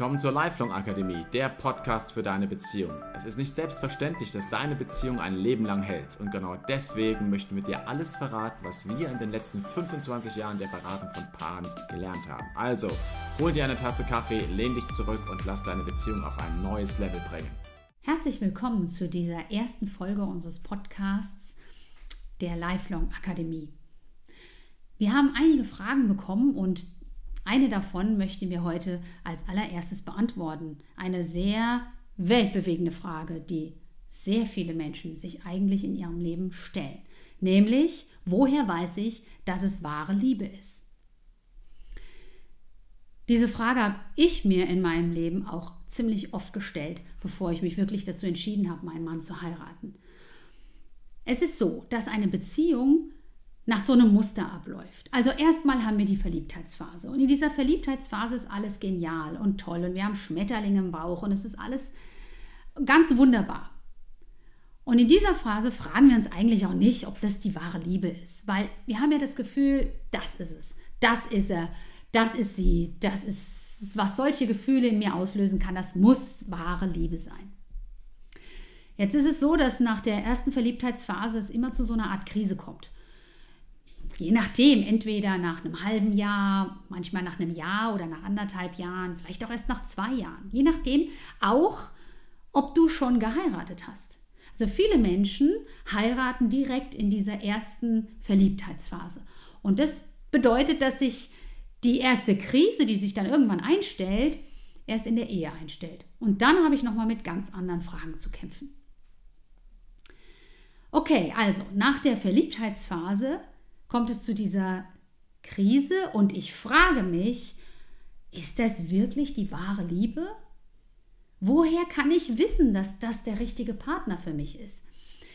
Willkommen zur Lifelong Akademie, der Podcast für deine Beziehung. Es ist nicht selbstverständlich, dass deine Beziehung ein Leben lang hält. Und genau deswegen möchten wir dir alles verraten, was wir in den letzten 25 Jahren der Beratung von Paaren gelernt haben. Also, hol dir eine Tasse Kaffee, lehn dich zurück und lass deine Beziehung auf ein neues Level bringen. Herzlich willkommen zu dieser ersten Folge unseres Podcasts der Lifelong Akademie. Wir haben einige Fragen bekommen und eine davon möchten wir heute als allererstes beantworten. Eine sehr weltbewegende Frage, die sehr viele Menschen sich eigentlich in ihrem Leben stellen. Nämlich, woher weiß ich, dass es wahre Liebe ist? Diese Frage habe ich mir in meinem Leben auch ziemlich oft gestellt, bevor ich mich wirklich dazu entschieden habe, meinen Mann zu heiraten. Es ist so, dass eine Beziehung nach so einem Muster abläuft. Also erstmal haben wir die Verliebtheitsphase. Und in dieser Verliebtheitsphase ist alles genial und toll. Und wir haben Schmetterlinge im Bauch. Und es ist alles ganz wunderbar. Und in dieser Phase fragen wir uns eigentlich auch nicht, ob das die wahre Liebe ist, weil wir haben ja das Gefühl, das ist es, das ist er, das ist sie, das ist, was solche Gefühle in mir auslösen kann, das muss wahre Liebe sein. Jetzt ist es so, dass nach der ersten Verliebtheitsphase es immer zu so einer Art Krise kommt je nachdem, entweder nach einem halben Jahr, manchmal nach einem Jahr oder nach anderthalb Jahren, vielleicht auch erst nach zwei Jahren. Je nachdem auch, ob du schon geheiratet hast. Also viele Menschen heiraten direkt in dieser ersten Verliebtheitsphase. Und das bedeutet, dass sich die erste Krise, die sich dann irgendwann einstellt, erst in der Ehe einstellt. Und dann habe ich nochmal mit ganz anderen Fragen zu kämpfen. Okay, also nach der Verliebtheitsphase kommt es zu dieser Krise und ich frage mich, ist das wirklich die wahre Liebe? Woher kann ich wissen, dass das der richtige Partner für mich ist?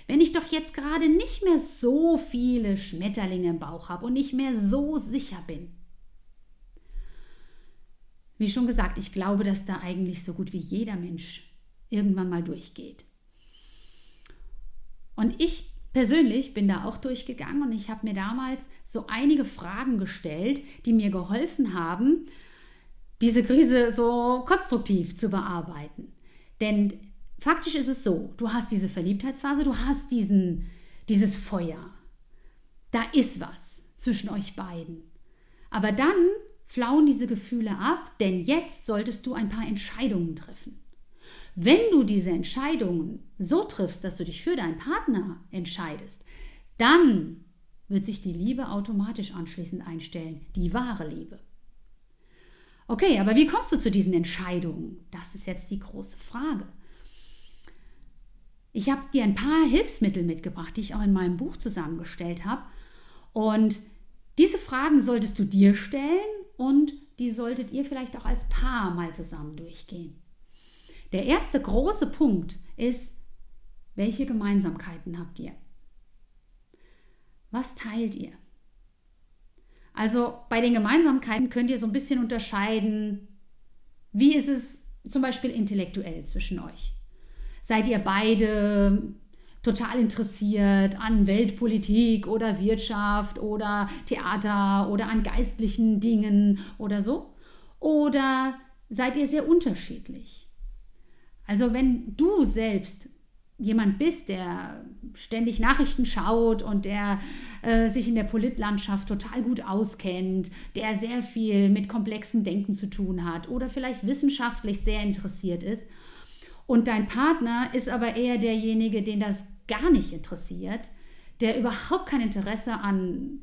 Wenn ich doch jetzt gerade nicht mehr so viele Schmetterlinge im Bauch habe und nicht mehr so sicher bin. Wie schon gesagt, ich glaube, dass da eigentlich so gut wie jeder Mensch irgendwann mal durchgeht. Und ich persönlich bin da auch durchgegangen und ich habe mir damals so einige Fragen gestellt, die mir geholfen haben, diese Krise so konstruktiv zu bearbeiten. Denn faktisch ist es so, du hast diese Verliebtheitsphase, du hast diesen, dieses Feuer. Da ist was zwischen euch beiden. Aber dann flauen diese Gefühle ab, denn jetzt solltest du ein paar Entscheidungen treffen. Wenn du diese Entscheidungen so triffst, dass du dich für deinen Partner entscheidest, dann wird sich die Liebe automatisch anschließend einstellen, die wahre Liebe. Okay, aber wie kommst du zu diesen Entscheidungen? Das ist jetzt die große Frage. Ich habe dir ein paar Hilfsmittel mitgebracht, die ich auch in meinem Buch zusammengestellt habe. Und diese Fragen solltest du dir stellen und die solltet ihr vielleicht auch als Paar mal zusammen durchgehen. Der erste große Punkt ist, welche Gemeinsamkeiten habt ihr? Was teilt ihr? Also bei den Gemeinsamkeiten könnt ihr so ein bisschen unterscheiden, wie ist es zum Beispiel intellektuell zwischen euch? Seid ihr beide total interessiert an Weltpolitik oder Wirtschaft oder Theater oder an geistlichen Dingen oder so? Oder seid ihr sehr unterschiedlich? Also wenn du selbst jemand bist, der ständig Nachrichten schaut und der äh, sich in der Politlandschaft total gut auskennt, der sehr viel mit komplexem Denken zu tun hat oder vielleicht wissenschaftlich sehr interessiert ist und dein Partner ist aber eher derjenige, den das gar nicht interessiert, der überhaupt kein Interesse an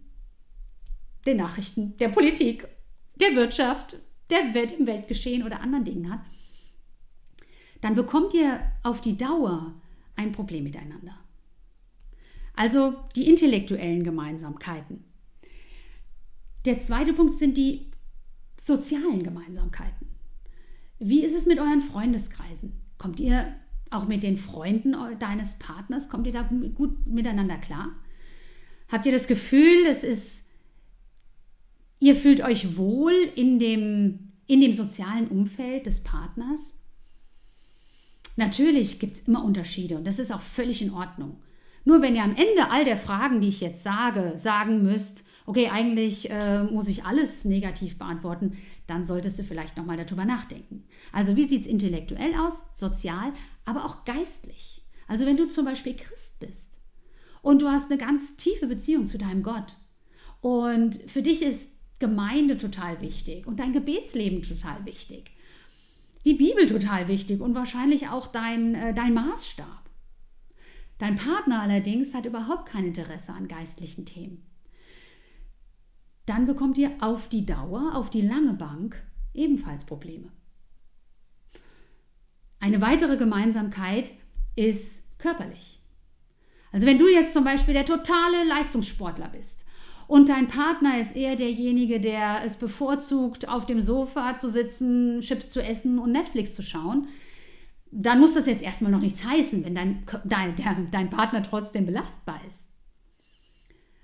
den Nachrichten, der Politik, der Wirtschaft, der Welt im Weltgeschehen oder anderen Dingen hat, dann bekommt ihr auf die Dauer ein Problem miteinander. Also die intellektuellen Gemeinsamkeiten. Der zweite Punkt sind die sozialen Gemeinsamkeiten. Wie ist es mit euren Freundeskreisen? Kommt ihr auch mit den Freunden deines Partners, kommt ihr da gut miteinander klar? Habt ihr das Gefühl, es ist, ihr fühlt euch wohl in dem, in dem sozialen Umfeld des Partners? Natürlich gibt es immer Unterschiede und das ist auch völlig in Ordnung. Nur wenn ihr am Ende all der Fragen, die ich jetzt sage, sagen müsst, okay, eigentlich äh, muss ich alles negativ beantworten, dann solltest du vielleicht nochmal darüber nachdenken. Also wie sieht es intellektuell aus, sozial, aber auch geistlich? Also wenn du zum Beispiel Christ bist und du hast eine ganz tiefe Beziehung zu deinem Gott und für dich ist Gemeinde total wichtig und dein Gebetsleben total wichtig, die Bibel total wichtig und wahrscheinlich auch dein, äh, dein Maßstab. Dein Partner allerdings hat überhaupt kein Interesse an geistlichen Themen dann bekommt ihr auf die Dauer, auf die lange Bank ebenfalls Probleme. Eine weitere Gemeinsamkeit ist körperlich. Also wenn du jetzt zum Beispiel der totale Leistungssportler bist und dein Partner ist eher derjenige, der es bevorzugt, auf dem Sofa zu sitzen, Chips zu essen und Netflix zu schauen, dann muss das jetzt erstmal noch nichts heißen, wenn dein, dein, dein Partner trotzdem belastbar ist.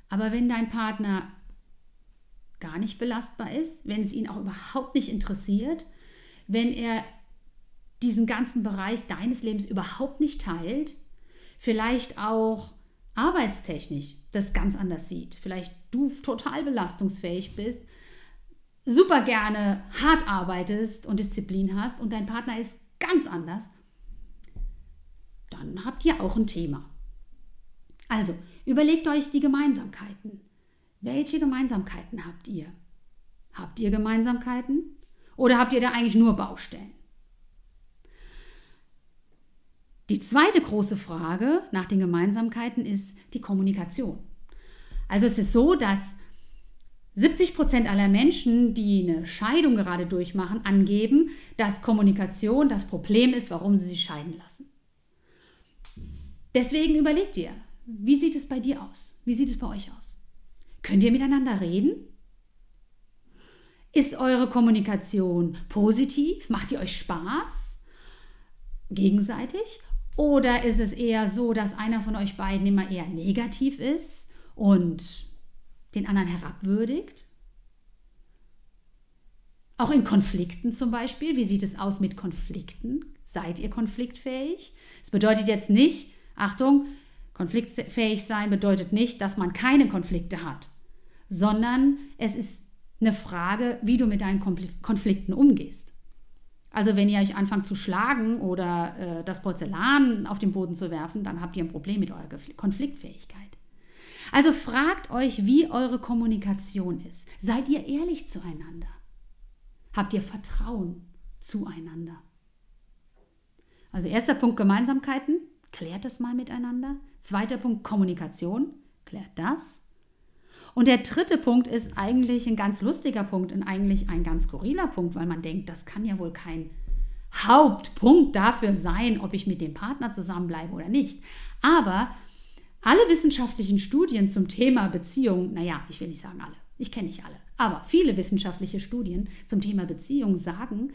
Aber wenn dein Partner gar nicht belastbar ist, wenn es ihn auch überhaupt nicht interessiert, wenn er diesen ganzen Bereich deines Lebens überhaupt nicht teilt, vielleicht auch arbeitstechnisch das ganz anders sieht, vielleicht du total belastungsfähig bist, super gerne hart arbeitest und Disziplin hast und dein Partner ist ganz anders, dann habt ihr auch ein Thema. Also, überlegt euch die Gemeinsamkeiten. Welche Gemeinsamkeiten habt ihr? Habt ihr Gemeinsamkeiten? Oder habt ihr da eigentlich nur Baustellen? Die zweite große Frage nach den Gemeinsamkeiten ist die Kommunikation. Also es ist so, dass 70 Prozent aller Menschen, die eine Scheidung gerade durchmachen, angeben, dass Kommunikation das Problem ist, warum sie sich scheiden lassen. Deswegen überlegt ihr, wie sieht es bei dir aus? Wie sieht es bei euch aus? Könnt ihr miteinander reden? Ist eure Kommunikation positiv? Macht ihr euch Spaß? Gegenseitig? Oder ist es eher so, dass einer von euch beiden immer eher negativ ist und den anderen herabwürdigt? Auch in Konflikten zum Beispiel. Wie sieht es aus mit Konflikten? Seid ihr konfliktfähig? Es bedeutet jetzt nicht, Achtung, Konfliktfähig sein bedeutet nicht, dass man keine Konflikte hat, sondern es ist eine Frage, wie du mit deinen Konflikten umgehst. Also wenn ihr euch anfangt zu schlagen oder äh, das Porzellan auf den Boden zu werfen, dann habt ihr ein Problem mit eurer Konfliktfähigkeit. Also fragt euch, wie eure Kommunikation ist. Seid ihr ehrlich zueinander? Habt ihr Vertrauen zueinander? Also erster Punkt Gemeinsamkeiten. Klärt das mal miteinander. Zweiter Punkt Kommunikation. Klärt das. Und der dritte Punkt ist eigentlich ein ganz lustiger Punkt und eigentlich ein ganz skurriler Punkt, weil man denkt, das kann ja wohl kein Hauptpunkt dafür sein, ob ich mit dem Partner zusammenbleibe oder nicht. Aber alle wissenschaftlichen Studien zum Thema Beziehung, naja, ich will nicht sagen alle, ich kenne nicht alle, aber viele wissenschaftliche Studien zum Thema Beziehung sagen,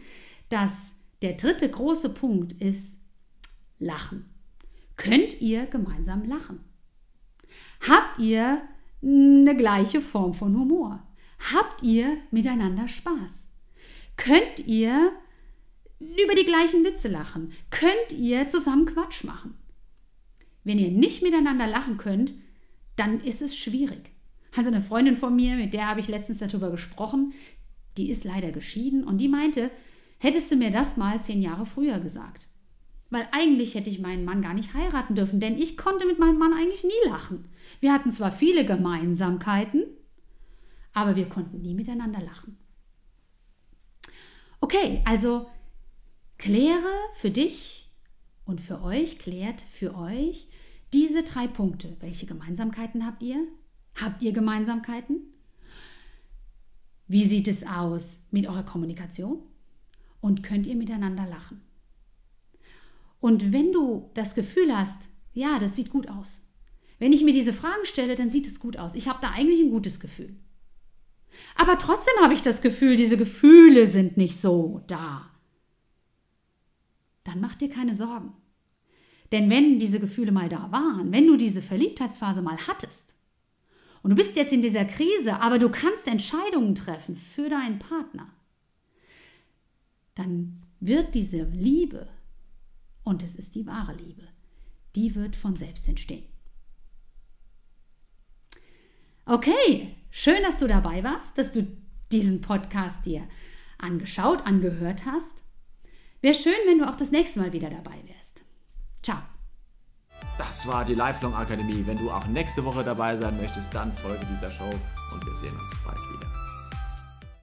dass der dritte große Punkt ist Lachen könnt ihr gemeinsam lachen? Habt ihr eine gleiche Form von Humor? Habt ihr miteinander Spaß? Könnt ihr über die gleichen Witze lachen? Könnt ihr zusammen Quatsch machen? Wenn ihr nicht miteinander lachen könnt, dann ist es schwierig. Also eine Freundin von mir, mit der habe ich letztens darüber gesprochen, die ist leider geschieden und die meinte, hättest du mir das mal zehn Jahre früher gesagt. Weil eigentlich hätte ich meinen Mann gar nicht heiraten dürfen, denn ich konnte mit meinem Mann eigentlich nie lachen. Wir hatten zwar viele Gemeinsamkeiten, aber wir konnten nie miteinander lachen. Okay, also kläre für dich und für euch, klärt für euch diese drei Punkte. Welche Gemeinsamkeiten habt ihr? Habt ihr Gemeinsamkeiten? Wie sieht es aus mit eurer Kommunikation? Und könnt ihr miteinander lachen? Und wenn du das Gefühl hast, ja, das sieht gut aus. Wenn ich mir diese Fragen stelle, dann sieht es gut aus. Ich habe da eigentlich ein gutes Gefühl. Aber trotzdem habe ich das Gefühl, diese Gefühle sind nicht so da. Dann mach dir keine Sorgen. Denn wenn diese Gefühle mal da waren, wenn du diese Verliebtheitsphase mal hattest und du bist jetzt in dieser Krise, aber du kannst Entscheidungen treffen für deinen Partner, dann wird diese Liebe und es ist die wahre Liebe. Die wird von selbst entstehen. Okay, schön, dass du dabei warst, dass du diesen Podcast dir angeschaut, angehört hast. Wäre schön, wenn du auch das nächste Mal wieder dabei wärst. Ciao. Das war die Lifelong Akademie. Wenn du auch nächste Woche dabei sein möchtest, dann folge dieser Show und wir sehen uns bald wieder.